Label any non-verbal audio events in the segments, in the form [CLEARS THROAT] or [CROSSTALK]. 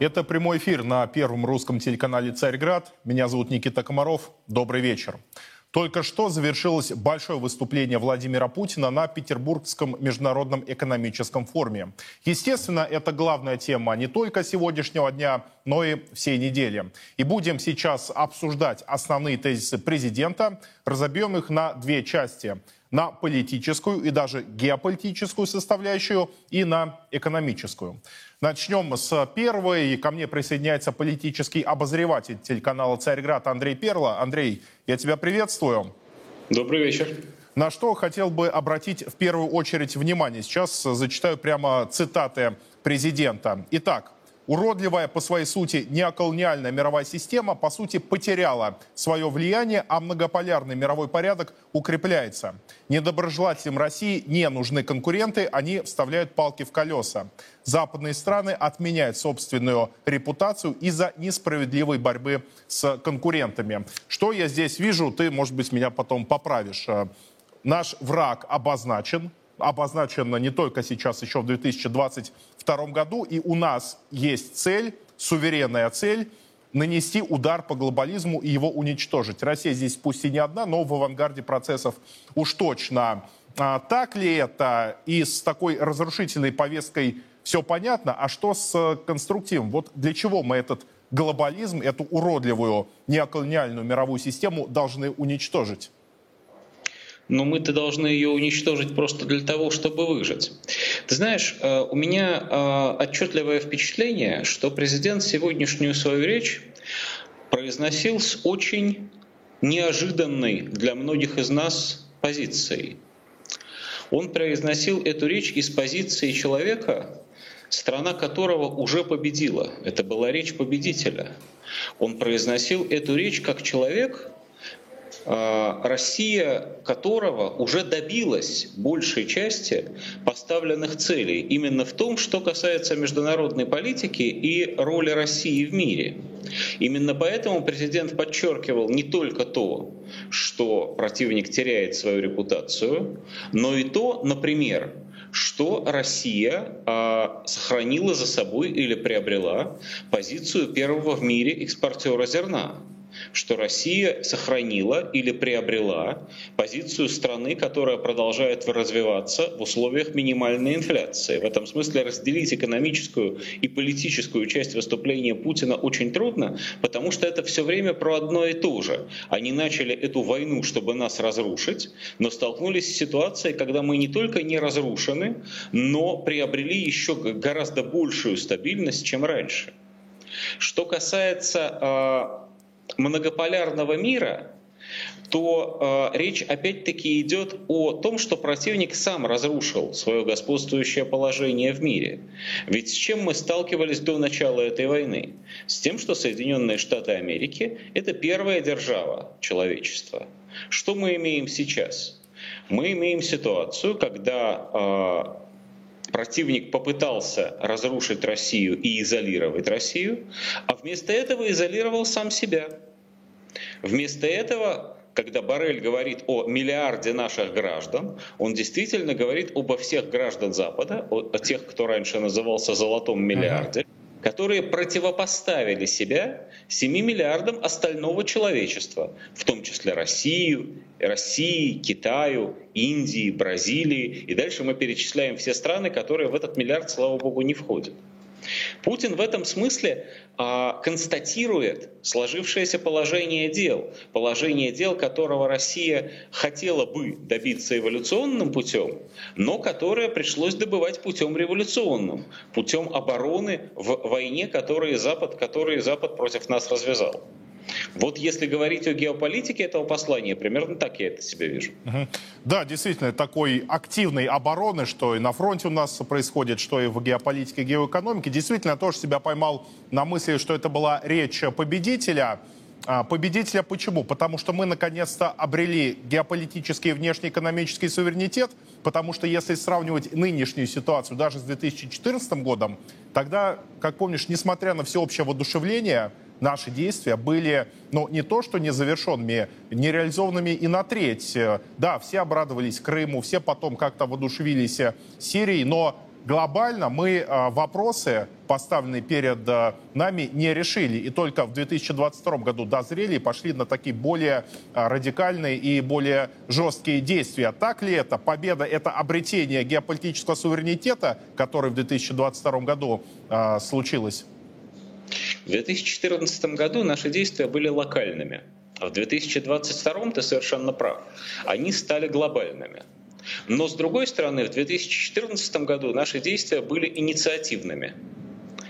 Это прямой эфир на первом русском телеканале «Царьград». Меня зовут Никита Комаров. Добрый вечер. Только что завершилось большое выступление Владимира Путина на Петербургском международном экономическом форуме. Естественно, это главная тема не только сегодняшнего дня, но и всей недели. И будем сейчас обсуждать основные тезисы президента. Разобьем их на две части на политическую и даже геополитическую составляющую и на экономическую. Начнем с первой. Ко мне присоединяется политический обозреватель телеканала «Царьград» Андрей Перла. Андрей, я тебя приветствую. Добрый вечер. На что хотел бы обратить в первую очередь внимание. Сейчас зачитаю прямо цитаты президента. Итак, уродливая по своей сути неоколониальная мировая система, по сути, потеряла свое влияние, а многополярный мировой порядок укрепляется. Недоброжелателям России не нужны конкуренты, они вставляют палки в колеса. Западные страны отменяют собственную репутацию из-за несправедливой борьбы с конкурентами. Что я здесь вижу, ты, может быть, меня потом поправишь. Наш враг обозначен, обозначена не только сейчас, еще в 2022 году. И у нас есть цель, суверенная цель, нанести удар по глобализму и его уничтожить. Россия здесь пусть и не одна, но в авангарде процессов уж точно. А, так ли это и с такой разрушительной повесткой все понятно? А что с конструктивом? Вот для чего мы этот глобализм, эту уродливую неоколониальную мировую систему должны уничтожить? Но мы-то должны ее уничтожить просто для того, чтобы выжить. Ты знаешь, э, у меня э, отчетливое впечатление, что президент сегодняшнюю свою речь произносил с очень неожиданной для многих из нас позицией. Он произносил эту речь из позиции человека, страна которого уже победила. Это была речь победителя. Он произносил эту речь как человек, Россия которого уже добилась большей части поставленных целей именно в том, что касается международной политики и роли России в мире. Именно поэтому президент подчеркивал не только то, что противник теряет свою репутацию, но и то, например, что Россия а, сохранила за собой или приобрела позицию первого в мире экспортера зерна что Россия сохранила или приобрела позицию страны, которая продолжает развиваться в условиях минимальной инфляции. В этом смысле разделить экономическую и политическую часть выступления Путина очень трудно, потому что это все время про одно и то же. Они начали эту войну, чтобы нас разрушить, но столкнулись с ситуацией, когда мы не только не разрушены, но приобрели еще гораздо большую стабильность, чем раньше. Что касается а, многополярного мира, то э, речь опять-таки идет о том, что противник сам разрушил свое господствующее положение в мире. Ведь с чем мы сталкивались до начала этой войны? С тем, что Соединенные Штаты Америки — это первая держава человечества. Что мы имеем сейчас? Мы имеем ситуацию, когда э, противник попытался разрушить Россию и изолировать Россию, а вместо этого изолировал сам себя. Вместо этого когда Барель говорит о миллиарде наших граждан, он действительно говорит обо всех граждан Запада, о, тех, кто раньше назывался золотом миллиарде, uh-huh. Которые противопоставили себя 7 миллиардам остального человечества, в том числе Россию, России, Китаю, Индии, Бразилии. И дальше мы перечисляем все страны, которые в этот миллиард, слава богу, не входят. Путин в этом смысле а, констатирует сложившееся положение дел, положение дел, которого Россия хотела бы добиться эволюционным путем, но которое пришлось добывать путем революционным, путем обороны в войне, которую Запад, который Запад против нас развязал. Вот если говорить о геополитике этого послания, примерно так я это себе вижу. Да, действительно, такой активной обороны, что и на фронте у нас происходит, что и в геополитике, геоэкономике. Действительно, тоже себя поймал на мысли, что это была речь победителя. А, победителя почему? Потому что мы наконец-то обрели геополитический и внешнеэкономический суверенитет, потому что если сравнивать нынешнюю ситуацию даже с 2014 годом, тогда, как помнишь, несмотря на всеобщее воодушевление, наши действия были, ну, не то что незавершенными, нереализованными и на треть. Да, все обрадовались Крыму, все потом как-то воодушевились Сирией, но глобально мы а, вопросы, поставленные перед а, нами, не решили. И только в 2022 году дозрели и пошли на такие более а, радикальные и более жесткие действия. Так ли это? Победа — это обретение геополитического суверенитета, который в 2022 году случилось? В 2014 году наши действия были локальными. А в 2022 ты совершенно прав. Они стали глобальными. Но с другой стороны, в 2014 году наши действия были инициативными.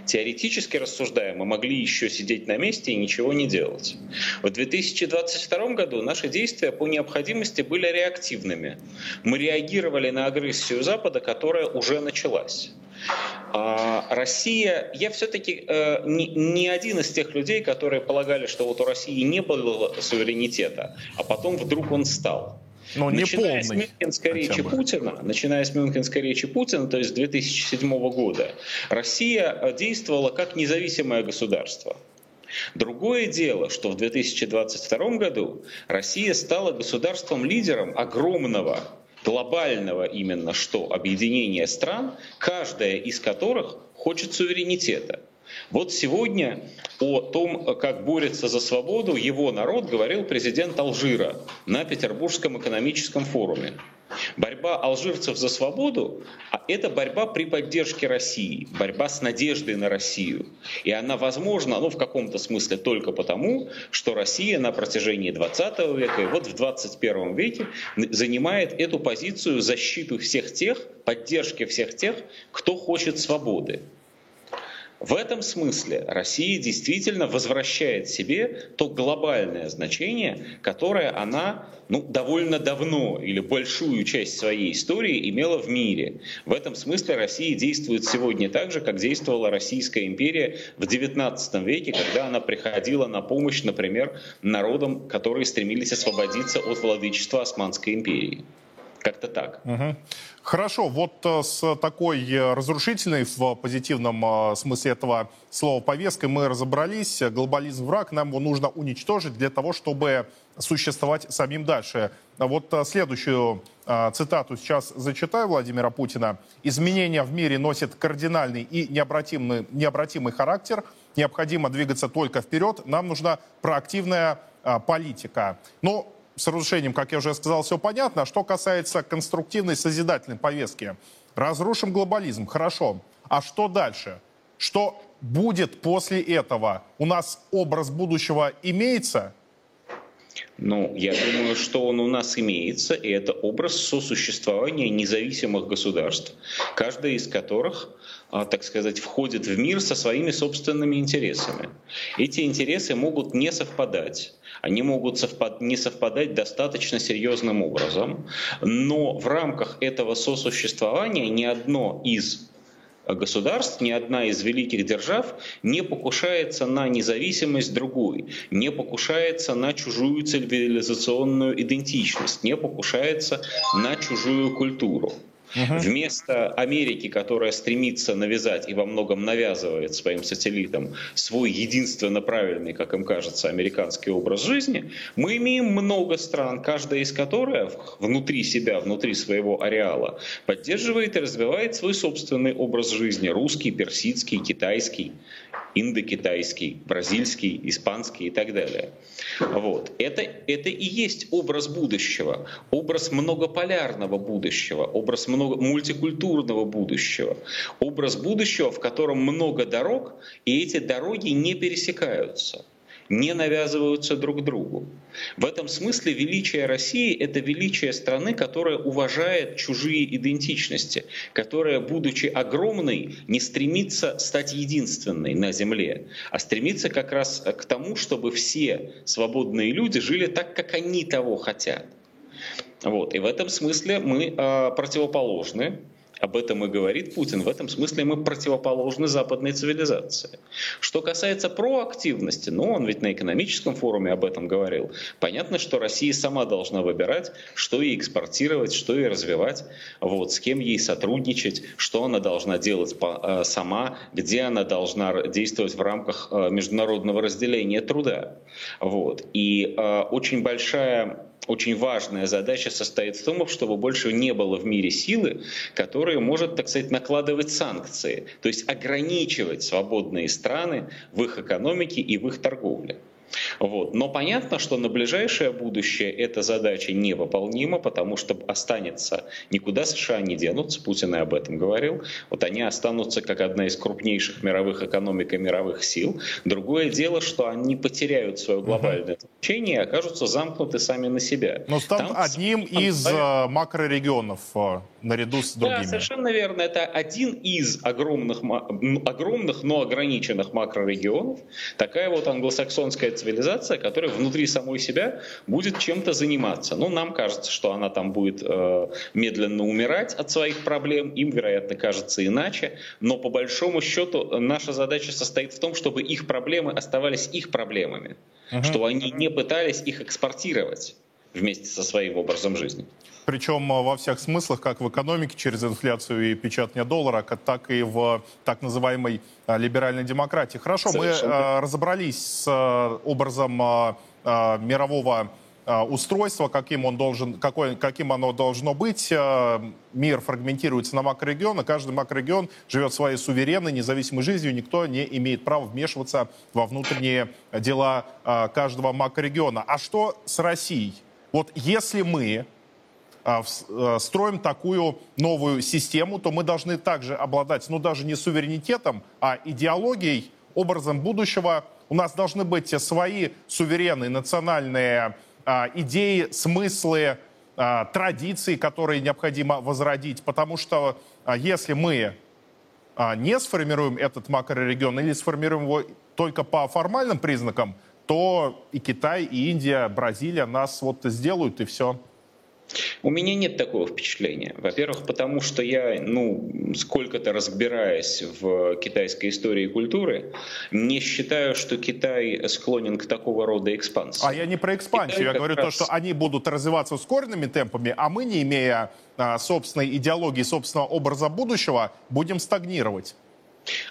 Теоретически рассуждая, мы могли еще сидеть на месте и ничего не делать. В 2022 году наши действия по необходимости были реактивными. Мы реагировали на агрессию Запада, которая уже началась. А Россия, я все-таки э, не, не один из тех людей, которые полагали, что вот у России не было суверенитета, а потом вдруг он стал. Но не начиная полный, с Мюнхенской речи Путина, начиная с Мюнхенской речи Путина, то есть 2007 года, Россия э, действовала как независимое государство. Другое дело, что в 2022 году Россия стала государством-лидером огромного глобального именно что объединения стран, каждая из которых хочет суверенитета. Вот сегодня о том, как борется за свободу его народ, говорил президент Алжира на Петербургском экономическом форуме. Борьба алжирцев за свободу а это борьба при поддержке России, борьба с надеждой на Россию. И она возможна, ну, в каком-то смысле только потому, что Россия на протяжении 20 века и вот в 21 веке занимает эту позицию защиты всех тех, поддержки всех тех, кто хочет свободы. В этом смысле Россия действительно возвращает себе то глобальное значение, которое она ну, довольно давно или большую часть своей истории имела в мире. В этом смысле Россия действует сегодня так же, как действовала Российская империя в XIX веке, когда она приходила на помощь, например, народам, которые стремились освободиться от владычества Османской империи. Как-то так. Угу. Хорошо, вот э, с такой э, разрушительной в позитивном э, смысле этого слова повесткой мы разобрались. Глобализм враг, нам его нужно уничтожить для того, чтобы существовать самим дальше. Вот следующую цитату сейчас зачитаю Владимира Путина. «Изменения в мире носят кардинальный и необратимый, необратимый характер. Необходимо двигаться только вперед. Нам нужна проактивная политика». Но с разрушением, как я уже сказал, все понятно. А что касается конструктивной созидательной повестки, разрушим глобализм, хорошо. А что дальше? Что будет после этого? У нас образ будущего имеется? Ну, я думаю, что он у нас имеется, и это образ сосуществования независимых государств, каждая из которых, а, так сказать, входит в мир со своими собственными интересами. Эти интересы могут не совпадать они могут совпад не совпадать достаточно серьезным образом, но в рамках этого сосуществования ни одно из государств, ни одна из великих держав не покушается на независимость другой, не покушается на чужую цивилизационную идентичность, не покушается на чужую культуру. Угу. Вместо Америки, которая стремится навязать и во многом навязывает своим сателлитам свой единственно правильный, как им кажется, американский образ жизни, мы имеем много стран, каждая из которых внутри себя, внутри своего ареала поддерживает и развивает свой собственный образ жизни. Русский, персидский, китайский, индокитайский, бразильский, испанский и так далее. Вот. Это, это и есть образ будущего, образ многополярного будущего, образ много, мультикультурного будущего, образ будущего, в котором много дорог, и эти дороги не пересекаются не навязываются друг другу. В этом смысле величие России — это величие страны, которая уважает чужие идентичности, которая, будучи огромной, не стремится стать единственной на Земле, а стремится как раз к тому, чтобы все свободные люди жили так, как они того хотят. Вот. И в этом смысле мы э, противоположны об этом и говорит Путин. В этом смысле мы противоположны западной цивилизации. Что касается проактивности, ну, он ведь на экономическом форуме об этом говорил. Понятно, что Россия сама должна выбирать, что ей экспортировать, что ей развивать, вот, с кем ей сотрудничать, что она должна делать э, сама, где она должна действовать в рамках э, международного разделения труда. Вот. И э, очень большая очень важная задача состоит в том, чтобы больше не было в мире силы, которая может, так сказать, накладывать санкции, то есть ограничивать свободные страны в их экономике и в их торговле. Вот. Но понятно, что на ближайшее будущее эта задача невыполнима, потому что останется, никуда США не денутся, Путин и об этом говорил, вот они останутся как одна из крупнейших мировых экономик и мировых сил. Другое дело, что они потеряют свое глобальное значение и окажутся замкнуты сами на себя. Но станут Там, одним из э, макрорегионов э, наряду с другими. Да, совершенно верно. Это один из огромных, огромных, но ограниченных макрорегионов. Такая вот англосаксонская цивилизация, которая внутри самой себя будет чем-то заниматься. Ну, нам кажется, что она там будет э, медленно умирать от своих проблем, им, вероятно, кажется иначе, но по большому счету наша задача состоит в том, чтобы их проблемы оставались их проблемами, uh-huh. чтобы они не пытались их экспортировать вместе со своим образом жизни. Причем э, во всех смыслах, как в экономике через инфляцию и печатание доллара, так и в так называемой э, либеральной демократии. Хорошо, Совершенно. мы э, разобрались с образом мирового устройства, каким, он должен, какой, каким оно должно быть. Мир фрагментируется на макрорегионы, каждый макрорегион живет своей суверенной, независимой жизнью, никто не имеет права вмешиваться во внутренние дела каждого макрорегиона. А что с Россией? Вот если мы э, строим такую новую систему, то мы должны также обладать, ну даже не суверенитетом, а идеологией, образом будущего. У нас должны быть свои суверенные национальные а, идеи, смыслы, а, традиции, которые необходимо возродить, потому что если мы не сформируем этот макрорегион или сформируем его только по формальным признакам, то и Китай, и Индия, Бразилия нас вот сделают, и все. У меня нет такого впечатления. Во-первых, потому что я, ну, сколько-то разбираясь в китайской истории и культуре, не считаю, что Китай склонен к такого рода экспансии. А я не про экспансию, Китай я говорю раз... то, что они будут развиваться ускоренными темпами, а мы, не имея а, собственной идеологии, собственного образа будущего, будем стагнировать.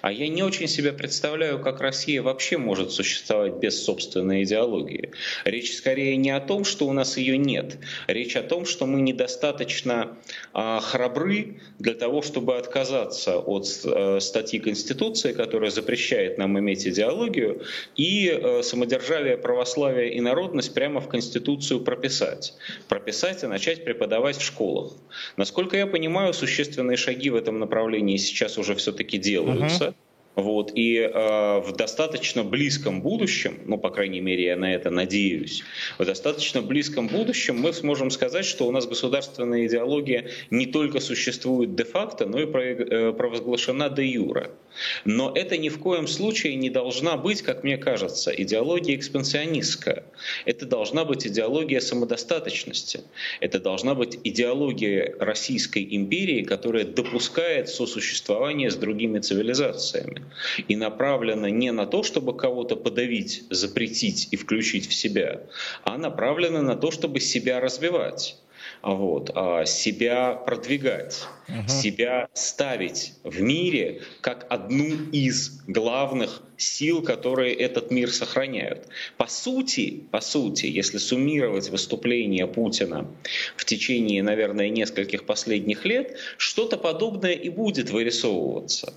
А я не очень себе представляю, как Россия вообще может существовать без собственной идеологии. Речь скорее не о том, что у нас ее нет. Речь о том, что мы недостаточно а, храбры для того, чтобы отказаться от а, статьи Конституции, которая запрещает нам иметь идеологию, и а, самодержавие, православие и народность прямо в Конституцию прописать. Прописать и начать преподавать в школах. Насколько я понимаю, существенные шаги в этом направлении сейчас уже все-таки делают uh-huh. Вот, и э, в достаточно близком будущем, ну, по крайней мере, я на это надеюсь, в достаточно близком будущем мы сможем сказать, что у нас государственная идеология не только существует де-факто, но и э, провозглашена де-юра. Но это ни в коем случае не должна быть, как мне кажется, идеология экспансионистская. Это должна быть идеология самодостаточности. Это должна быть идеология Российской империи, которая допускает сосуществование с другими цивилизациями. И направлена не на то, чтобы кого-то подавить, запретить и включить в себя, а направлена на то, чтобы себя развивать вот, а, себя продвигать, угу. себя ставить в мире как одну из главных сил, которые этот мир сохраняют. По сути, по сути, если суммировать выступления Путина в течение, наверное, нескольких последних лет, что-то подобное и будет вырисовываться.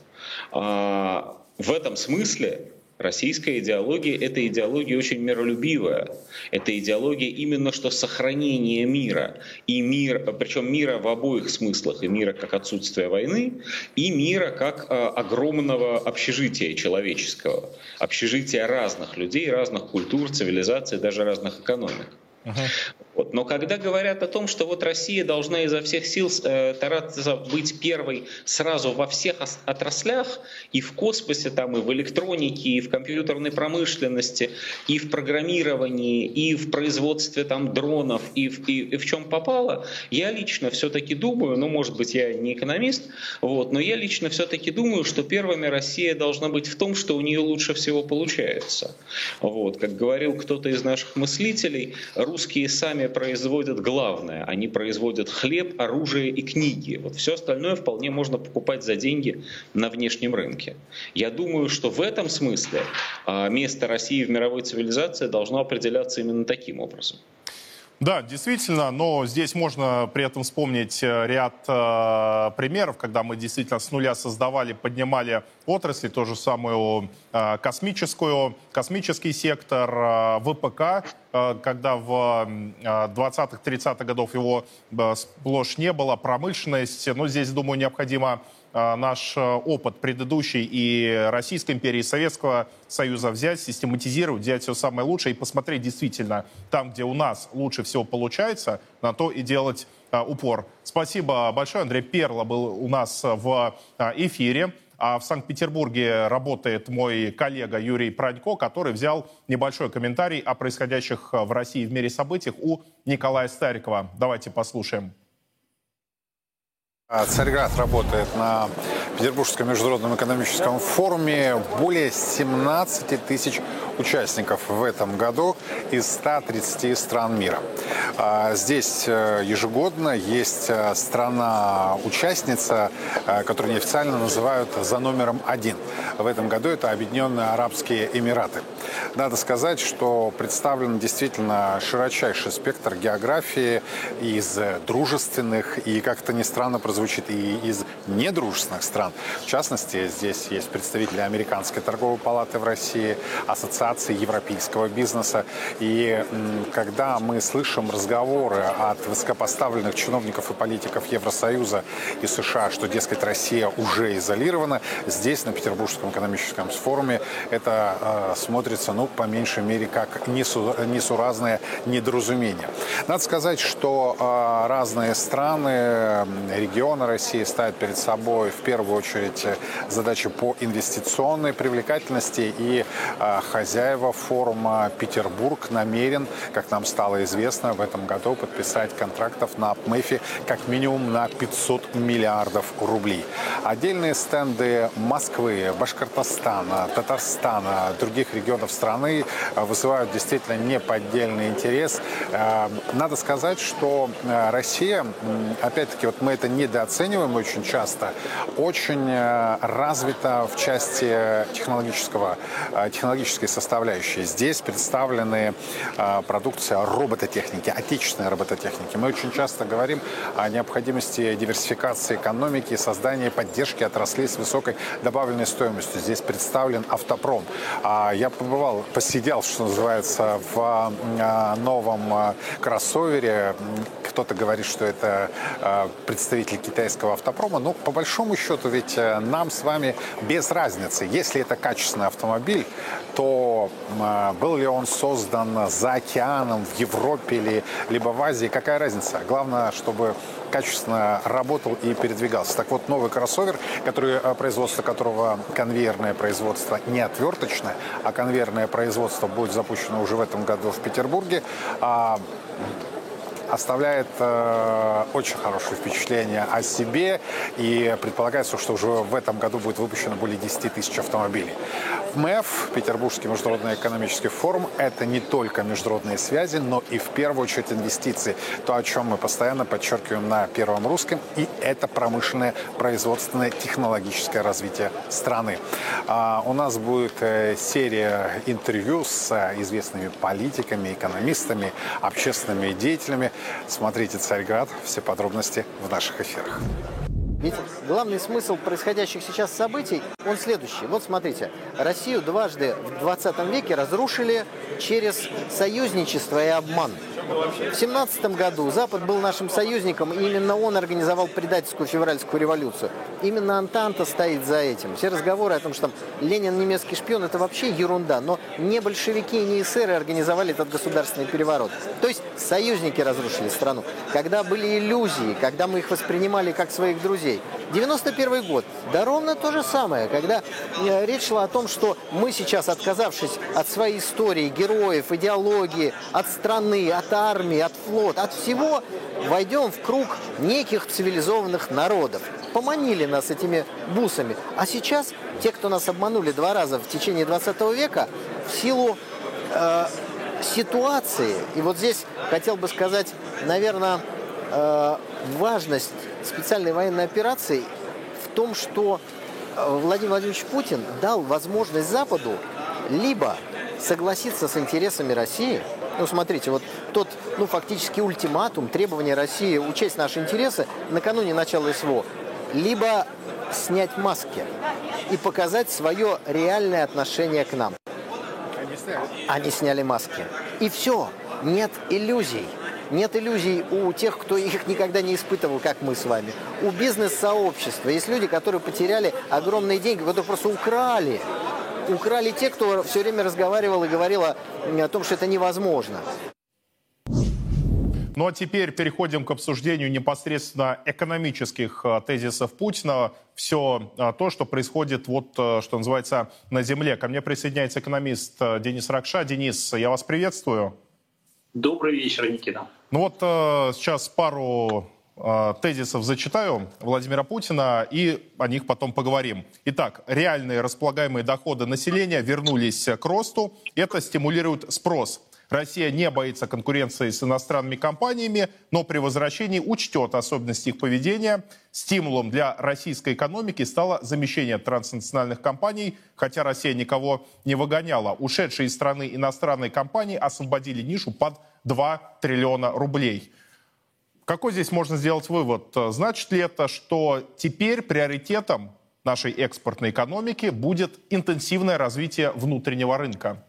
А, в этом смысле Российская идеология – это идеология очень миролюбивая. Это идеология именно что сохранение мира. И мир, причем мира в обоих смыслах. И мира как отсутствие войны, и мира как а, огромного общежития человеческого. Общежития разных людей, разных культур, цивилизаций, даже разных экономик. Uh-huh. Вот. Но когда говорят о том, что вот Россия должна изо всех сил э, стараться быть первой сразу во всех отраслях, и в космосе, там, и в электронике, и в компьютерной промышленности, и в программировании, и в производстве там, дронов, и в, и, и в чем попало, я лично все-таки думаю, ну, может быть, я не экономист, вот, но я лично все-таки думаю, что первыми Россия должна быть в том, что у нее лучше всего получается. Вот. Как говорил кто-то из наших мыслителей, русские сами сами производят главное. Они производят хлеб, оружие и книги. Вот все остальное вполне можно покупать за деньги на внешнем рынке. Я думаю, что в этом смысле а, место России в мировой цивилизации должно определяться именно таким образом. Да, действительно, но здесь можно при этом вспомнить э, ряд э, примеров, когда мы действительно с нуля создавали, поднимали отрасли, то же самую э, космическую, космический сектор, э, ВПК, э, когда в э, 20-30-х годов его э, сплошь не было, промышленность, но здесь, думаю, необходимо наш э, опыт предыдущий и Российской империи, и Советского Союза взять, систематизировать, взять все самое лучшее и посмотреть действительно там, где у нас лучше всего получается, на то и делать э, упор. Спасибо большое. Андрей Перла был у нас в эфире. А в Санкт-Петербурге работает мой коллега Юрий Пронько, который взял небольшой комментарий о происходящих в России и в мире событиях у Николая Старикова. Давайте послушаем. А, Царьград работает на Петербургском международном экономическом форуме. Более 17 тысяч участников в этом году из 130 стран мира. А, здесь э, ежегодно есть э, страна-участница, э, которую неофициально называют за номером один. В этом году это Объединенные Арабские Эмираты. Надо сказать, что представлен действительно широчайший спектр географии из дружественных и, как-то ни странно прозвучит, и из недружественных стран. В частности, здесь есть представители Американской торговой палаты в России, Ассоциации европейского бизнеса. И когда мы слышим разговоры от высокопоставленных чиновников и политиков Евросоюза и США, что, дескать, Россия уже изолирована, здесь, на Петербургском экономическом форуме, это э, смотрится, ну, по меньшей мере, как несу, несуразное недоразумение. Надо сказать, что э, разные страны, регионы России ставят перед собой в первую очередь задачи по инвестиционной привлекательности и э, хозяева форума Петербург намерен, как нам стало известно, в этом году подписать контрактов на МЭФИ как минимум на 500 миллиардов рублей. Отдельные стенды Москвы, Башкортостана, Татарстана, других регионов страны э, вызывают действительно неподдельный интерес. Э, надо сказать, что э, Россия, опять-таки, вот мы это недооцениваем очень часто, очень развита в части технологического, технологической составляющей. Здесь представлены продукция робототехники, отечественной робототехники. Мы очень часто говорим о необходимости диверсификации экономики создания поддержки отраслей с высокой добавленной стоимостью. Здесь представлен автопром. А я побывал, посидел, что называется, в новом кроссовере. Кто-то говорит, что это а, представитель китайского автопрома. Но по большому счету ведь э, нам с вами без разницы. Если это качественный автомобиль, то был ли он создан за океаном, в Европе или либо в Азии, какая разница? Главное, чтобы качественно работал и передвигался. Так вот, новый кроссовер, который, э, производство которого конвейерное производство не отверточное, а конвейерное производство будет запущено уже в этом году в Петербурге, а оставляет э, очень хорошее впечатление о себе и предполагается, что уже в этом году будет выпущено более 10 тысяч автомобилей. МЭФ, Петербургский международный экономический форум, это не только международные связи, но и в первую очередь инвестиции. То, о чем мы постоянно подчеркиваем на Первом Русском, и это промышленное, производственное, технологическое развитие страны. А, у нас будет э, серия интервью с э, известными политиками, экономистами, общественными деятелями. Смотрите «Царьград». Все подробности в наших эфирах. Ведь главный смысл происходящих сейчас событий, он следующий. Вот смотрите, Россию дважды в 20 веке разрушили через союзничество и обман. В 17 году Запад был нашим союзником, и именно он организовал предательскую февральскую революцию. Именно Антанта стоит за этим. Все разговоры о том, что там Ленин немецкий шпион, это вообще ерунда. Но не большевики, не эсеры организовали этот государственный переворот. То есть союзники разрушили страну. Когда были иллюзии, когда мы их воспринимали как своих друзей. 91 год. Да ровно то же самое, когда э, речь шла о том, что мы сейчас, отказавшись от своей истории, героев, идеологии, от страны, от армии, от флота, от всего, войдем в круг неких цивилизованных народов. Поманили нас этими бусами. А сейчас те, кто нас обманули два раза в течение 20 века, в силу э, ситуации, и вот здесь хотел бы сказать, наверное, э, важность специальной военной операции в том, что э, Владимир Владимирович Путин дал возможность Западу либо согласиться с интересами России, Ну, смотрите, вот тот, ну, фактически ультиматум, требования России учесть наши интересы накануне начала СВО. Либо снять маски и показать свое реальное отношение к нам. Они сняли маски. И все. Нет иллюзий. Нет иллюзий у тех, кто их никогда не испытывал, как мы с вами. У бизнес-сообщества есть люди, которые потеряли огромные деньги, которые просто украли. Украли те, кто все время разговаривал и говорил о, о том, что это невозможно. Ну а теперь переходим к обсуждению непосредственно экономических э, тезисов Путина. Все э, то, что происходит, вот э, что называется, на земле. Ко мне присоединяется экономист Денис Ракша. Денис, я вас приветствую. Добрый вечер, Никита. Ну вот сейчас пару тезисов зачитаю Владимира Путина и о них потом поговорим. Итак, реальные располагаемые доходы населения вернулись к росту. Это стимулирует спрос. Россия не боится конкуренции с иностранными компаниями, но при возвращении учтет особенности их поведения. Стимулом для российской экономики стало замещение транснациональных компаний, хотя Россия никого не выгоняла. Ушедшие из страны иностранные компании освободили нишу под 2 триллиона рублей. Какой здесь можно сделать вывод? Значит ли это, что теперь приоритетом нашей экспортной экономики будет интенсивное развитие внутреннего рынка?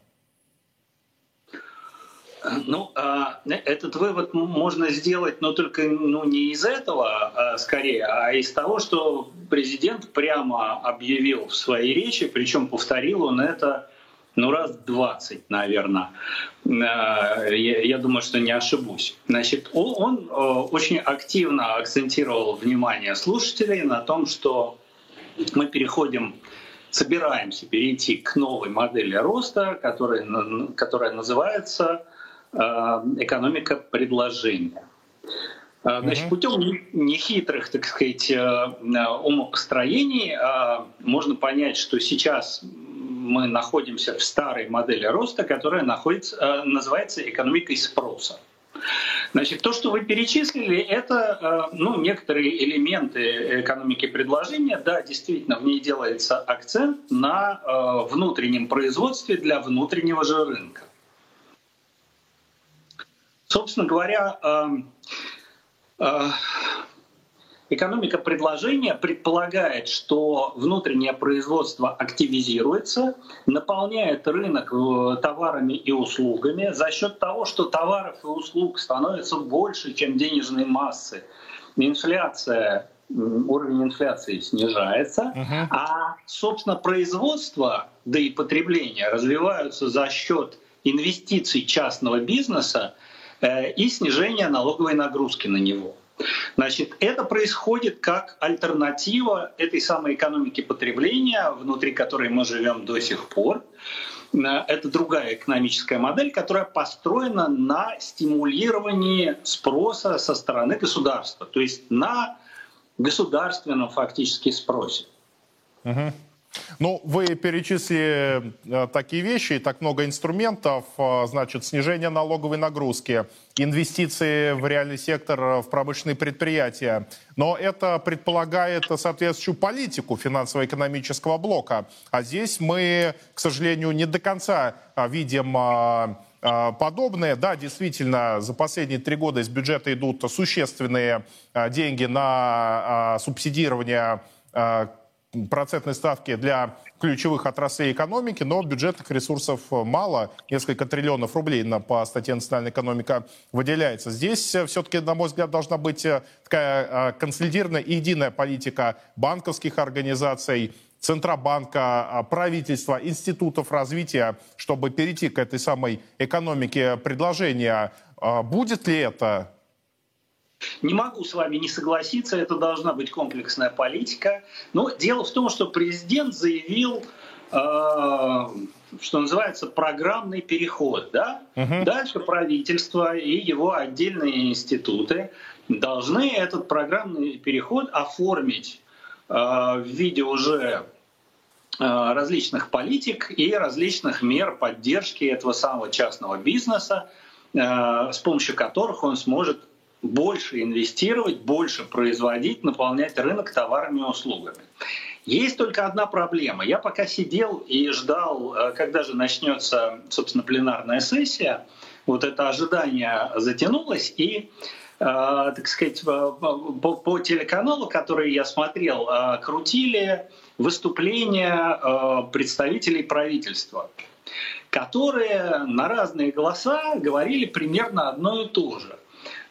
Ну, а, этот вывод можно сделать, но только ну, не из этого а, скорее, а из того, что президент прямо объявил в своей речи, причем повторил он это ну, раз 20, наверное. А, я, думаю, что не ошибусь. Значит, он, он очень активно акцентировал внимание слушателей на том, что мы переходим собираемся перейти к новой модели роста, которая, которая называется Э, экономика предложения. Э, значит, путем нехитрых, так сказать, э, умопостроений можно понять, что сейчас мы находимся в старой модели роста, которая находится, называется экономикой спроса. Значит, то, что вы перечислили, это ну, некоторые элементы экономики предложения. Да, действительно, в ней делается акцент на внутреннем производстве для внутреннего же рынка. Собственно говоря, эм, э, экономика предложения предполагает, что внутреннее производство активизируется, наполняет рынок э, товарами и услугами за счет того, что товаров и услуг становится больше, чем денежной массы. Инфляция уровень инфляции снижается, uh-huh. а, собственно, производство, да и потребление развиваются за счет инвестиций частного бизнеса, и снижение налоговой нагрузки на него. Значит, это происходит как альтернатива этой самой экономике потребления, внутри которой мы живем до сих пор. Э, это другая экономическая модель, которая построена на стимулировании спроса со стороны государства, то есть на государственном фактически спросе. Угу. Ну, вы перечислили э, такие вещи, так много инструментов, э, значит, снижение налоговой нагрузки, инвестиции в реальный сектор, э, в промышленные предприятия. Но это предполагает соответствующую политику финансово-экономического блока. А здесь мы, к сожалению, не до конца видим подобное. Да, действительно, за последние три года из бюджета идут существенные деньги на субсидирование процентной ставки для ключевых отраслей экономики, но бюджетных ресурсов мало. Несколько триллионов рублей на, по статье «Национальная экономика» выделяется. Здесь э, все-таки, на мой взгляд, должна быть э, такая э, консолидированная и единая политика банковских организаций, Центробанка, правительства, институтов развития, чтобы перейти к этой самой экономике предложения. Будет ли это не могу с вами не согласиться, это должна быть комплексная политика. Но дело в том, что президент заявил, э, что называется, программный переход. Да? Угу. Дальше правительство и его отдельные институты должны этот программный переход оформить э, в виде уже э, различных политик и различных мер поддержки этого самого частного бизнеса, с помощью которых он сможет больше инвестировать, больше производить, наполнять рынок товарами и услугами. Есть только одна проблема. Я пока сидел и ждал, э, когда же начнется, собственно, пленарная сессия, вот это ожидание затянулось, и так сказать, по, по телеканалу, который я смотрел, крутили выступления представителей правительства которые на разные голоса говорили примерно одно и то же.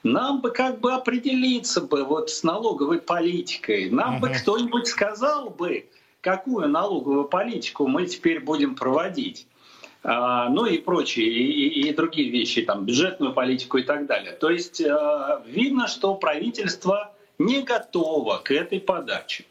Нам бы как бы определиться бы вот с налоговой политикой. Нам угу. бы кто-нибудь сказал бы, какую налоговую политику мы теперь будем проводить. А, ну и прочие, и, и другие вещи, там, бюджетную политику и так далее. То есть а, видно, что правительство не готово к этой подаче.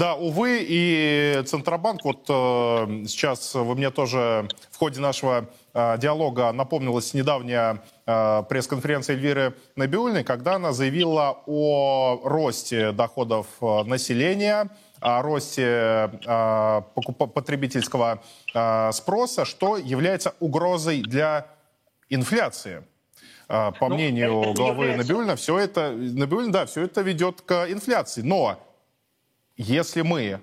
Да, увы, и Центробанк, вот э, сейчас вы мне тоже в ходе нашего э, диалога напомнилась недавняя э, пресс-конференция Эльвиры Набиульной, когда она заявила о росте доходов э, населения, о росте э, потребительского э, спроса, что является угрозой для инфляции. Э, по ну, мнению главы. Набиульна, все это, Набиульна, да, все это ведет к инфляции. Но если мы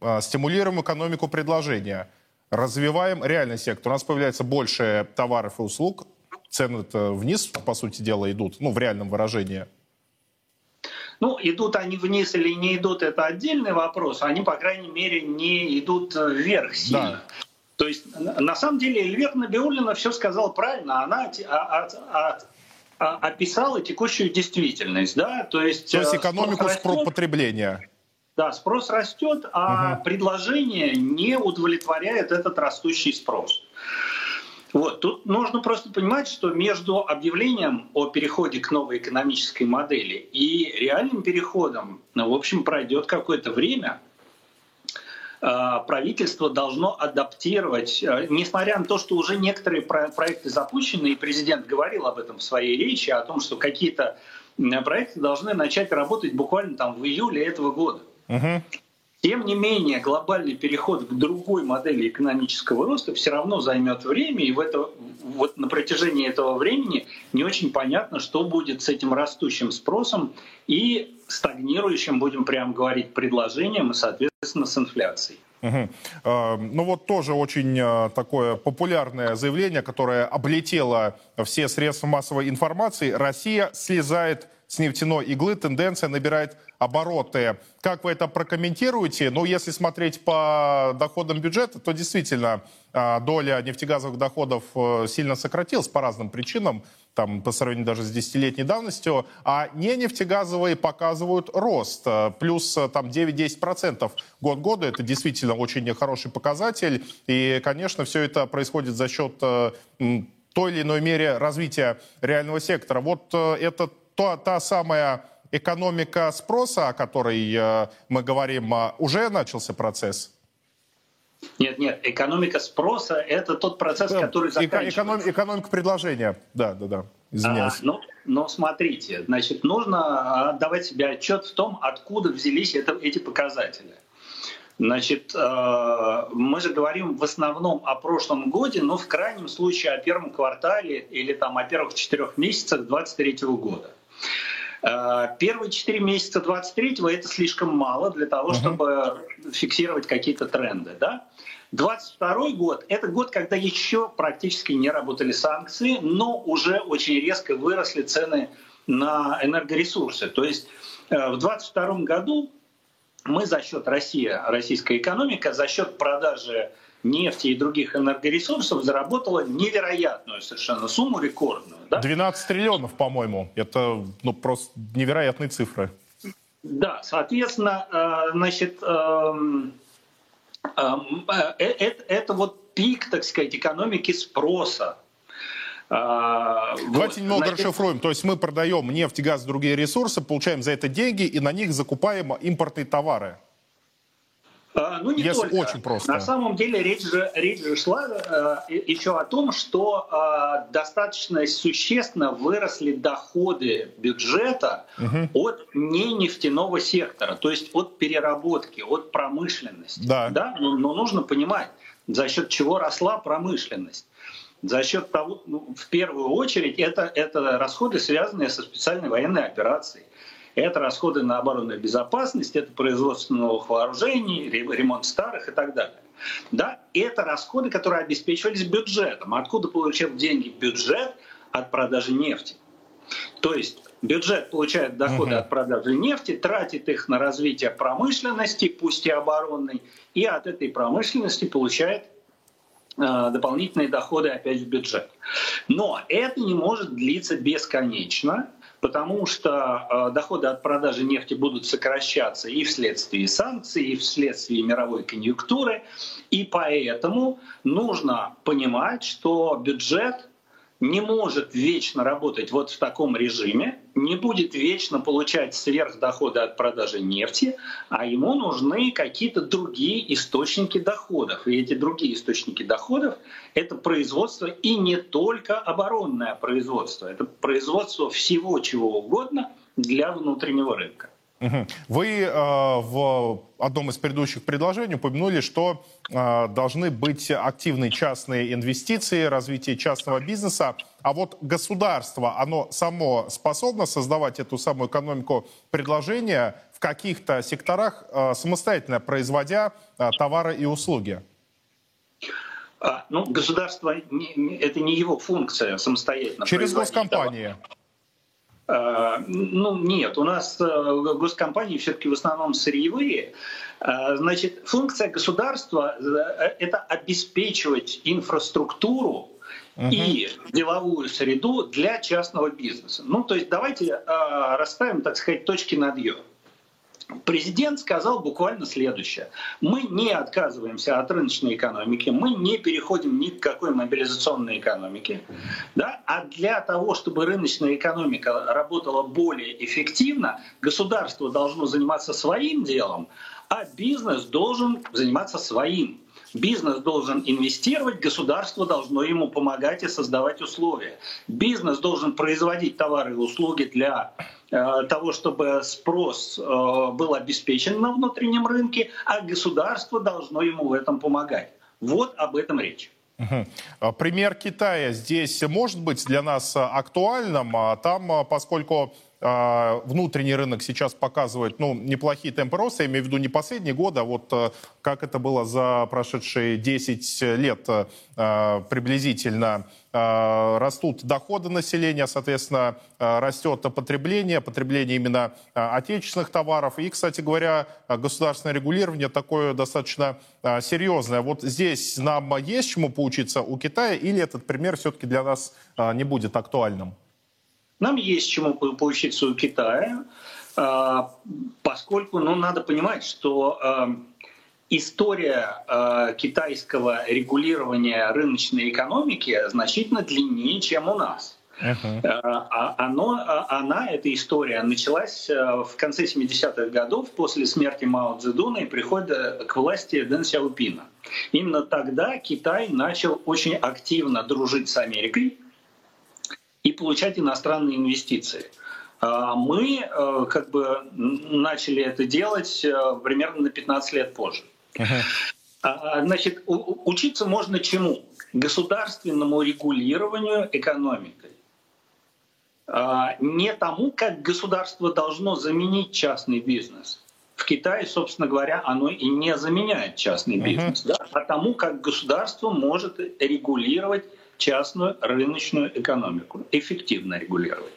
э, стимулируем экономику предложения, развиваем реальный сектор, у нас появляется больше товаров и услуг, цены-то вниз, по сути дела, идут, ну, в реальном выражении. Ну, идут они вниз или не идут, это отдельный вопрос. Они, по крайней мере, не идут вверх сильно. Да. То есть, на самом деле, Эльвира Набиулина все сказала правильно. Она а, а, а, описала текущую действительность. Да? То есть, То есть э, экономику растет, потребления. Да, спрос растет, а угу. предложение не удовлетворяет этот растущий спрос. Вот, тут нужно просто понимать, что между объявлением о переходе к новой экономической модели и реальным переходом, ну, в общем, пройдет какое-то время. А, правительство должно адаптировать, а, несмотря на то, что уже некоторые проекты запущены, и президент говорил об этом в своей речи, о том, что какие-то проекты должны начать работать буквально там в июле этого года. Угу. Тем не менее, глобальный переход к другой модели экономического роста все равно займет время, и в это, вот на протяжении этого времени не очень понятно, что будет с этим растущим спросом и стагнирующим, будем прямо говорить, предложением, и, соответственно, с инфляцией. Угу. Ну вот тоже очень а, такое популярное заявление, которое облетело все средства массовой информации. Россия слезает с нефтяной иглы, тенденция набирает обороты. Как вы это прокомментируете? Ну, если смотреть по доходам бюджета, то действительно а, доля нефтегазовых доходов э, сильно сократилась по разным причинам, там, по сравнению даже с десятилетней давностью, а не нефтегазовые показывают рост, э, плюс э, там 9-10% год года, это действительно очень хороший показатель, и, конечно, все это происходит за счет той или иной мере развития реального сектора. Вот это то, та самая экономика спроса, о которой э, мы говорим, э, уже начался процесс? Нет, нет, экономика спроса – это тот процесс, да, который заканчивается. Эконом, экономика предложения, да, да, да, извиняюсь. А, ну, но смотрите, значит, нужно отдавать себе отчет в том, откуда взялись это, эти показатели. Значит, э, мы же говорим в основном о прошлом годе, но в крайнем случае о первом квартале или там о первых четырех месяцах 2023 года. Э, первые четыре месяца 23-го это слишком мало для того, чтобы фиксировать какие-то тренды. Да? 22 год – это год, когда еще практически не работали санкции, но уже очень резко выросли цены на энергоресурсы. То есть э, в 22 году мы за счет России, российская экономика, за счет продажи нефти и других энергоресурсов заработала невероятную совершенно сумму, рекордную. Да? 12 триллионов, по-моему. Это ну, просто невероятные цифры. Да, соответственно, э, значит, эм, эм, э, э, это, это вот пик, так сказать, экономики спроса. Давайте вот. немного Значит... расшифруем. То есть мы продаем нефть, газ, другие ресурсы, получаем за это деньги и на них закупаем импортные товары. А, ну, не Если только. очень просто. На самом деле речь же, речь же шла э, еще о том, что э, достаточно существенно выросли доходы бюджета угу. от не нефтяного сектора, то есть от переработки, от промышленности. Да. Да? Но, но нужно понимать, за счет чего росла промышленность. За счет того, ну, в первую очередь, это, это расходы, связанные со специальной военной операцией. Это расходы на оборонную безопасность, это производство новых вооружений, ремонт старых и так далее. Да, это расходы, которые обеспечивались бюджетом. Откуда получил деньги бюджет от продажи нефти? То есть бюджет получает доходы угу. от продажи нефти, тратит их на развитие промышленности, пусть и оборонной, и от этой промышленности получает э, дополнительные доходы опять в бюджет. Но это не может длиться бесконечно, потому что э, доходы от продажи нефти будут сокращаться и вследствие санкций, и вследствие мировой конъюнктуры. И поэтому нужно понимать, что бюджет не может вечно работать вот в таком режиме, не будет вечно получать сверхдоходы от продажи нефти, а ему нужны какие-то другие источники доходов. И эти другие источники доходов — это производство и не только оборонное производство, это производство всего чего угодно для внутреннего рынка. Вы э, в одном из предыдущих предложений упомянули, что э, должны быть активные частные инвестиции, развитие частного бизнеса. А вот государство, оно само способно создавать эту самую экономику предложения в каких-то секторах, э, самостоятельно производя э, товары и услуги? А, ну, государство, это не его функция самостоятельно. Через госкомпании. Товар. Э, ну, нет, у нас э, госкомпании все-таки в основном сырьевые. Э, значит, функция государства — это обеспечивать инфраструктуру угу. и деловую среду для частного бизнеса. Ну, то есть давайте расставим, так сказать, точки над «ё». Президент сказал буквально следующее. Мы не отказываемся от рыночной экономики, мы не переходим ни к какой мобилизационной экономике. Да? А для того, чтобы рыночная экономика работала более эффективно, государство должно заниматься своим делом, а бизнес должен заниматься своим. Бизнес должен инвестировать, государство должно ему помогать и создавать условия. Бизнес должен производить товары и услуги для э, того, чтобы спрос э, был обеспечен на внутреннем рынке, а государство должно ему в этом помогать. Вот об этом речь. Угу. Пример Китая здесь может быть для нас актуальным. А там, поскольку внутренний рынок сейчас показывает ну, неплохие темпы роста, я имею в виду не последние годы, а вот э, как это было за прошедшие 10 лет э, приблизительно. Э, растут доходы населения, соответственно, растет потребление, потребление именно отечественных товаров. И, кстати говоря, государственное регулирование такое достаточно серьезное. Вот здесь нам есть чему поучиться у Китая или этот пример все-таки для нас не будет актуальным? Нам есть чему поучиться у Китая, а, поскольку ну, надо понимать, что а, история а, китайского регулирования рыночной экономики значительно длиннее, чем у нас. Uh-huh. Оно, она, эта история, началась в конце 70-х годов после смерти Мао Цзэдуна и прихода к власти Дэн Сяопина. Именно тогда Китай начал очень активно дружить с Америкой, и получать иностранные инвестиции. А мы э, как бы начали это делать э, примерно на 15 лет позже. Uh-huh. Значит, учиться можно чему? Государственному регулированию экономикой. А, не тому, как государство должно заменить частный бизнес. В Китае, собственно говоря, оно и не заменяет частный бизнес, uh-huh. да, а тому, как государство может регулировать частную рыночную экономику, эффективно регулировать.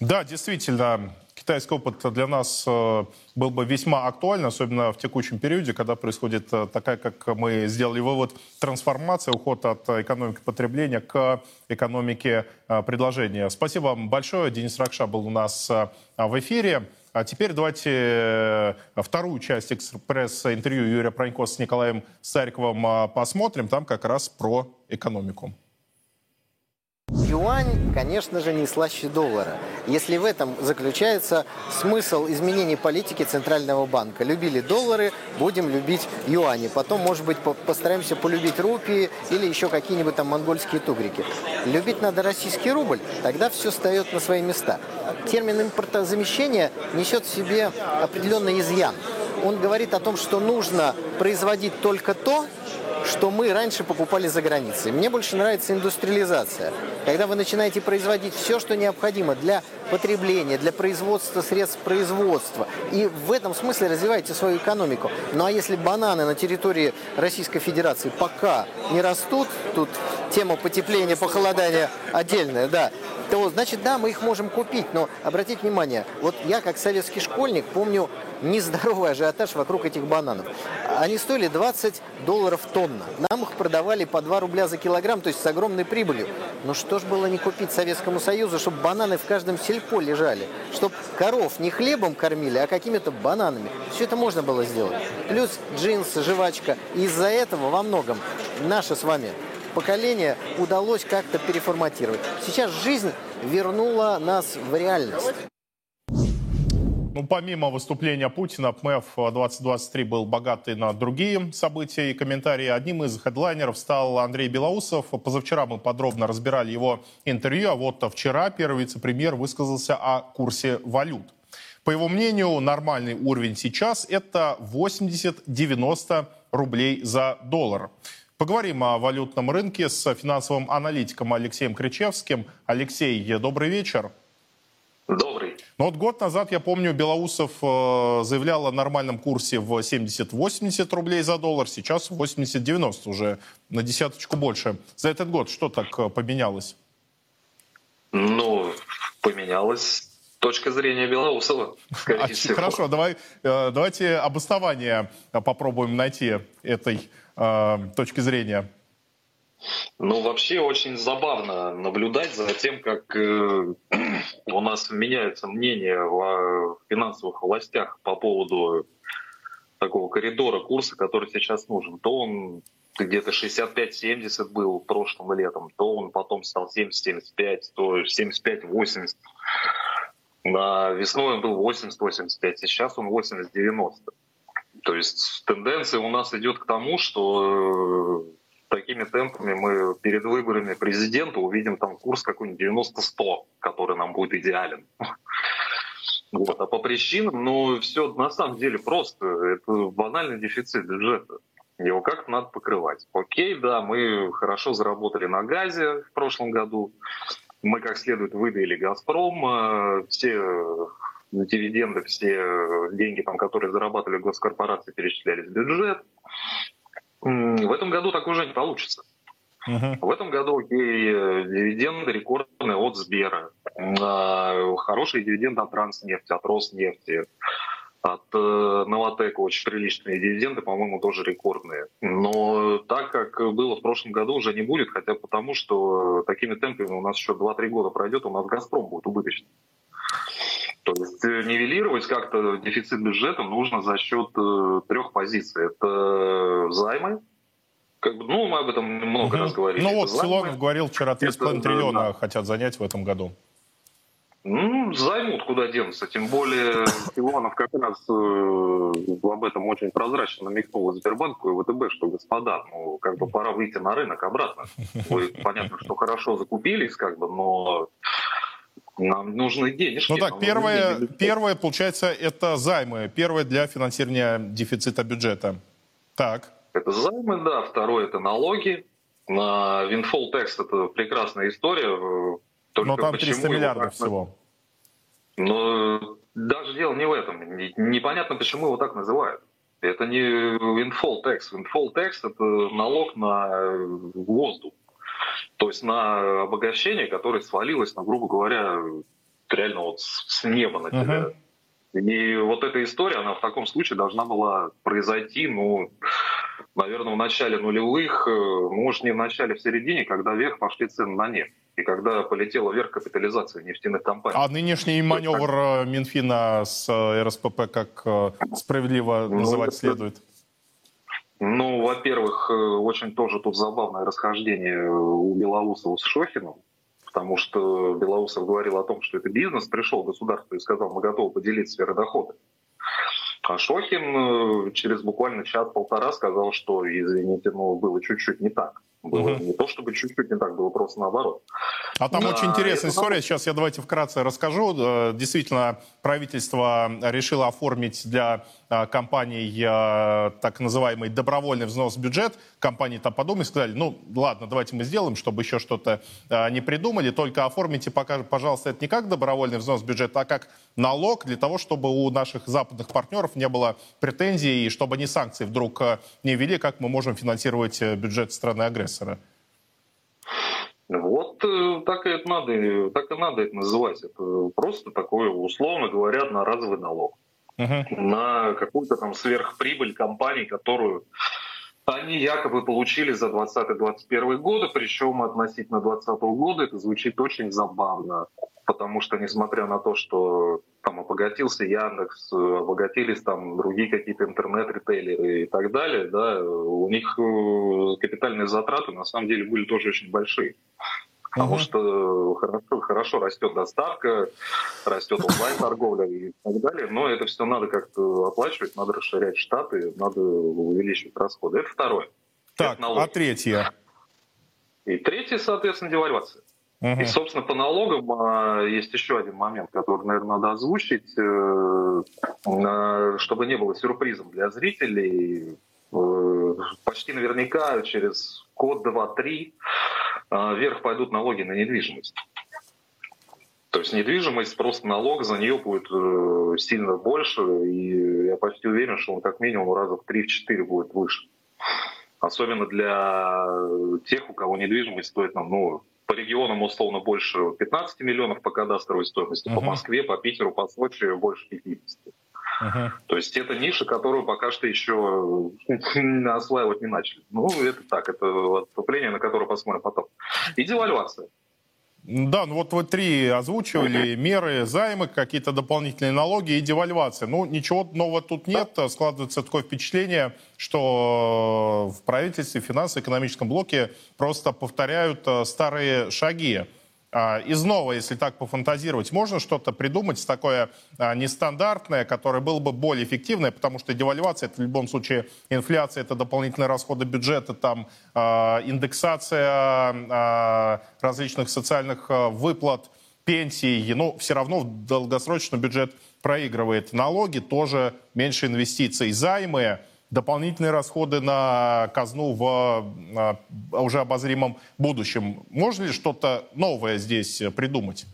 Да, действительно, китайский опыт для нас э, был бы весьма актуален, особенно в текущем периоде, когда происходит э, такая, как мы сделали вывод, трансформация, уход от экономики потребления к экономике э, предложения. Спасибо вам большое. Денис Ракша был у нас в эфире. А теперь давайте вторую часть экспресс-интервью Юрия Пронько с Николаем Сариковым посмотрим. Там как раз про экономику. Юань, конечно же, не слаще доллара. Если в этом заключается смысл изменений политики Центрального банка. Любили доллары, будем любить юани. Потом, может быть, постараемся полюбить рупии или еще какие-нибудь там монгольские тугрики. Любить надо российский рубль, тогда все встает на свои места. Термин импортозамещения несет в себе определенный изъян. Он говорит о том, что нужно производить только то, что мы раньше покупали за границей. Мне больше нравится индустриализация. Когда вы начинаете производить все, что необходимо для потребления, для производства средств производства. И в этом смысле развиваете свою экономику. Ну а если бананы на территории Российской Федерации пока не растут, тут тема потепления, похолодания отдельная, да, то значит, да, мы их можем купить. Но обратите внимание, вот я как советский школьник помню нездоровый ажиотаж вокруг этих бананов. Они стоили 20 долларов тонна. Нам их продавали по 2 рубля за килограмм, то есть с огромной прибылью. Но что ж было не купить Советскому Союзу, чтобы бананы в каждом сельпо лежали? Чтобы коров не хлебом кормили, а какими-то бананами. Все это можно было сделать. Плюс джинсы, жвачка. Из-за этого во многом наше с вами поколение удалось как-то переформатировать. Сейчас жизнь вернула нас в реальность. Ну, помимо выступления Путина, ПМЭФ 2023 был богатый на другие события и комментарии. Одним из хедлайнеров стал Андрей Белоусов. Позавчера мы подробно разбирали его интервью, а вот вчера первый вице-премьер высказался о курсе валют. По его мнению, нормальный уровень сейчас это 80-90 рублей за доллар. Поговорим о валютном рынке с финансовым аналитиком Алексеем Кричевским. Алексей, добрый вечер. Добрый. Ну вот год назад, я помню, Белоусов э, заявлял о нормальном курсе в 70-80 рублей за доллар. Сейчас 80-90, уже на десяточку больше. За этот год что так э, поменялось? Ну, поменялось точка зрения Белоусова, а, всего. Хорошо, давай, э, давайте обоснование попробуем найти этой э, точки зрения? Ну, вообще очень забавно наблюдать за тем, как э, [CLEARS THROAT] у нас меняются мнения в финансовых властях по поводу такого коридора курса, который сейчас нужен. То он где-то 65-70 был прошлым летом, то он потом стал 70-75, то 75-80. На весной он был 80-85, сейчас он 80-90. То есть тенденция у нас идет к тому, что такими темпами мы перед выборами президента увидим там курс какой-нибудь 90-100, который нам будет идеален. Вот. А по причинам, ну, все на самом деле просто. Это банальный дефицит бюджета. Его как-то надо покрывать. Окей, да, мы хорошо заработали на газе в прошлом году. Мы как следует выдали «Газпром». Э, все дивиденды, все деньги, там, которые зарабатывали госкорпорации, перечислялись в бюджет. В этом году так уже не получится. Uh-huh. В этом году окей, дивиденды рекордные от Сбера, хорошие дивиденды от Транснефти, от Роснефти, от э, Новотека очень приличные дивиденды, по-моему, тоже рекордные. Но так, как было в прошлом году, уже не будет, хотя потому, что такими темпами у нас еще 2-3 года пройдет, у нас «Газпром» будет убыточный. То есть э, нивелировать как-то дефицит бюджета нужно за счет э, трех позиций. Это займы, как бы, ну, мы об этом много угу. раз говорили. Ну вот, Силонов говорил вчера, 3,5 триллиона да. хотят занять в этом году. Ну, займут, куда денутся. Тем более [LAUGHS] Силонов как раз э, об этом очень прозрачно намекнул Сбербанку и ВТБ, что, господа, ну, как бы пора выйти на рынок обратно. Вы, понятно, что хорошо закупились, как бы, но нам нужны денежки. Ну так, первое, первое, получается, это займы. Первое для финансирования дефицита бюджета. Так. Это займы, да. Второе это налоги. На Windfall Tax это прекрасная история. Только Но там 300 миллиардов так... всего. Но даже дело не в этом. Непонятно, почему его так называют. Это не windfall tax. Windfall tax – это налог на воздух. То есть на обогащение, которое свалилось, на, грубо говоря, реально вот с неба на тебя. Uh-huh. И вот эта история, она в таком случае должна была произойти, ну, наверное, в начале нулевых, э, может, не в начале, в середине, когда вверх пошли цены на нефть. И когда полетела вверх капитализация нефтяных компаний. А нынешний маневр э, Минфина с э, РСПП как справедливо ну, называть следует? Ну, во-первых, э, очень тоже тут забавное расхождение у Белоусова с Шохиным, потому что Белоусов говорил о том, что это бизнес, пришел государство и сказал, мы готовы поделить сферы дохода. А Шохин э, через буквально час-полтора сказал, что, извините, ну, было чуть-чуть не так. Было угу. не то, чтобы чуть-чуть не так, было просто наоборот. А там да, очень интересная история. Сейчас я давайте вкратце расскажу. Э, действительно, правительство решило оформить для э, компаний э, так называемый добровольный взнос в бюджет. Компании там подумали, сказали, ну ладно, давайте мы сделаем, чтобы еще что-то не придумали. Только оформите, пока, пожалуйста, это не как добровольный взнос в бюджет, а как налог для того, чтобы у наших западных партнеров не было претензий и чтобы они санкции вдруг не ввели, как мы можем финансировать бюджет страны-агрессора. Вот э, так и это надо, так и надо это называть. Это просто такой, условно говоря, одноразовый налог uh-huh. на какую-то там сверхприбыль компаний, которую они якобы получили за 2020-2021 годы, причем относительно 2020 года это звучит очень забавно, потому что несмотря на то, что там обогатился Яндекс, обогатились там другие какие-то интернет-ритейлеры и так далее, да, у них э, капитальные затраты на самом деле были тоже очень большие. Потому uh что хорошо, хорошо растет доставка, растет онлайн-торговля и так далее, но это все надо как-то оплачивать, надо расширять штаты, надо увеличивать расходы. Это второе. Так, это а третье? И третье, соответственно, девальвация. Uh-huh. И, собственно, по налогам а, есть еще один момент, который, наверное, надо озвучить, э, чтобы не было сюрпризом для зрителей. Э, почти наверняка через год, два, три вверх пойдут налоги на недвижимость. То есть недвижимость, просто налог за нее будет э, сильно больше, и я почти уверен, что он как минимум раза в 3-4 будет выше. Особенно для тех, у кого недвижимость стоит нам, ну, по регионам условно больше 15 миллионов по кадастровой стоимости, uh-huh. по Москве, по Питеру, по Сочи больше 50. Uh-huh. То есть это ниша, которую пока что еще [LAUGHS] осваивать не начали. Ну, это так, это отступление, на которое посмотрим потом. И девальвация. Да, ну вот вы три озвучивали, меры, займы, какие-то дополнительные налоги и девальвация. Ну, ничего нового тут нет. Складывается такое впечатление, что в правительстве, финансово-экономическом блоке просто повторяют э, старые шаги. А, из нового, если так пофантазировать, можно что-то придумать такое а, нестандартное, которое было бы более эффективное, потому что девальвация это в любом случае инфляция, это дополнительные расходы бюджета, там а, индексация различных социальных выплат, пенсий, но все равно в долгосрочном бюджет проигрывает. Налоги тоже меньше инвестиций, займы дополнительные расходы на казну в а, уже обозримом будущем. Можно ли что-то новое здесь придумать?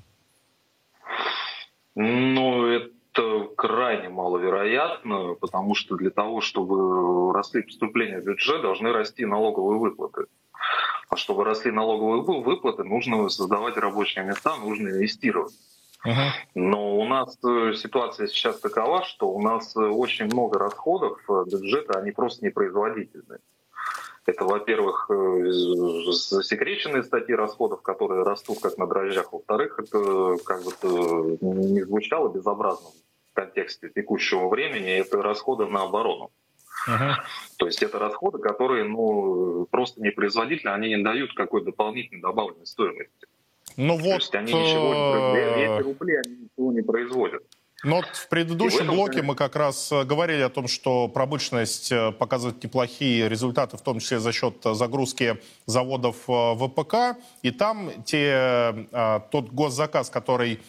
Ну, это крайне маловероятно, потому что для того, чтобы росли поступления в бюджет, должны расти налоговые выплаты. А чтобы росли налоговые выплаты, нужно создавать рабочие места, нужно инвестировать. Но у нас э, ситуация сейчас такова, что у нас э, очень много расходов э, бюджета, они просто непроизводительные. Это, во-первых, засекреченные статьи расходов, которые растут как на дрожжах. Во-вторых, это как бы не звучало безобразно в контексте текущего времени, это расходы на оборону. Uh-huh. То есть это расходы, которые ну, просто непроизводительны, они не дают какой-то дополнительной добавленной стоимости. Ну вот, есть они ничего производят. рубли они ничего не производят. Но вот в предыдущем в блоке мы как раз э, говорили о том, что промышленность э, показывает неплохие результаты, в том числе за счет загрузки заводов э, ВПК. И там те, тот госзаказ, который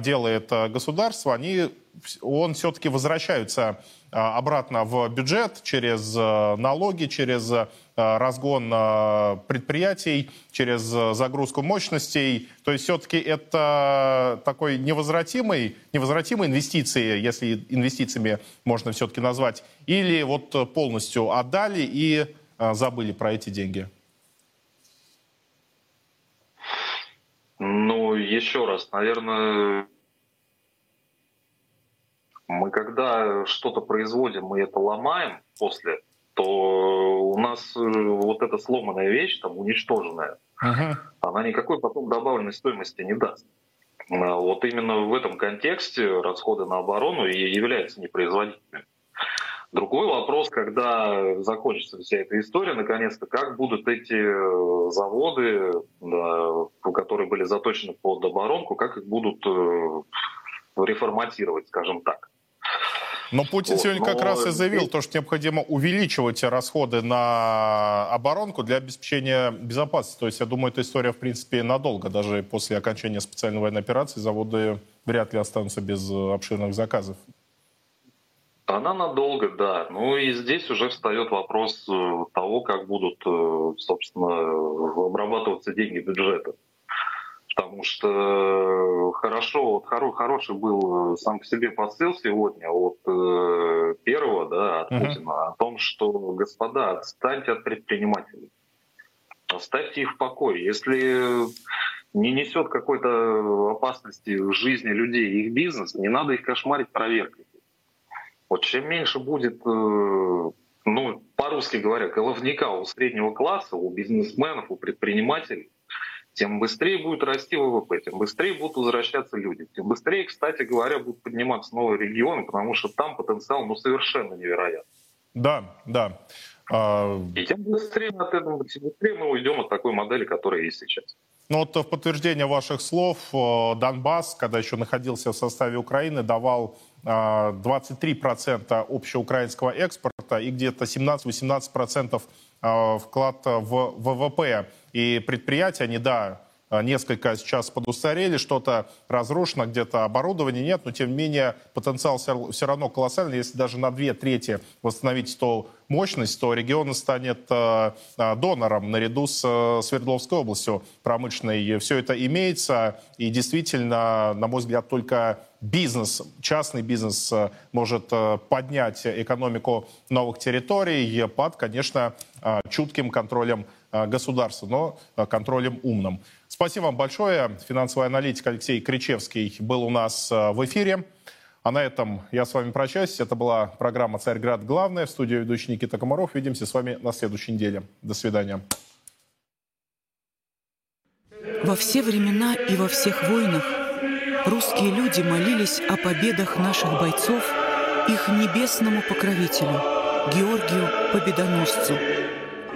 делает государство, они, он все-таки возвращаются а, обратно в бюджет через э, налоги, через э, разгон э, предприятий, через загрузку мощностей. То есть все-таки это такой невозвратимый, невозвратимые инвестиции, если инвестициями можно все-таки назвать, или вот полностью отдали и забыли про эти деньги? Ну, еще раз, наверное, мы когда что-то производим, мы это ломаем после, то у нас э, вот эта сломанная вещь, там, уничтоженная, uh-huh. она никакой потом добавленной стоимости не даст. А вот именно в этом контексте расходы на оборону и являются непроизводительными. Другой вопрос, когда закончится вся эта история, наконец-то, как будут эти э, заводы, которые были заточены под оборонку, как их будут э, реформатировать, скажем так. Но Путин вот, сегодня но... как раз и заявил то, что необходимо увеличивать расходы на оборонку для обеспечения безопасности. То есть, я думаю, эта история, в принципе, надолго. Даже после окончания специальной военной операции заводы вряд ли останутся без обширных заказов. Она надолго, да. Ну и здесь уже встает вопрос э, того, как будут, э, собственно, обрабатываться деньги бюджета. Потому что хорошо, вот хоро, хороший был э, сам по себе посыл сегодня от э, первого, да, от uh-huh. Путина, о том, что, господа, отстаньте от предпринимателей. Оставьте их в покое. Если не несет какой-то опасности в жизни людей их бизнес, не надо их кошмарить проверкой. Вот чем меньше будет, э, ну, по-русски говоря, головника у среднего класса, у бизнесменов, у предпринимателей, тем быстрее будет расти ВВП, тем быстрее будут возвращаться люди, тем быстрее, кстати говоря, будут подниматься новые регионы, потому что там потенциал ну, совершенно невероятный. Да, да. А, И тем быстрее, от этого, тем быстрее мы уйдем от такой модели, которая есть сейчас. Ну вот в подтверждение ваших слов, э, Донбасс, когда еще находился в составе Украины, давал 23% э, общеукраинского экспорта и где-то 17-18% э, вклад в ВВП. И предприятия, они, да, а, несколько сейчас подустарели, что-то разрушено, где-то оборудования нет, но тем не менее потенциал все равно колоссальный. Если даже на две трети восстановить то мощность, то регион станет э, донором наряду с э, Свердловской областью промышленной. Все это имеется, и действительно, на мой взгляд, только бизнес, частный бизнес э, может поднять экономику новых территорий под, конечно, чутким контролем государства, но контролем умным. Спасибо вам большое. Финансовый аналитик Алексей Кричевский был у нас э, в эфире. А на этом я с вами прощаюсь. Это была программа «Царьград. Главное». В студии ведущий Никита Комаров. Увидимся с вами на следующей неделе. До свидания. Во все времена и во всех войнах русские люди молились о победах наших бойцов их небесному покровителю, Георгию Победоносцу,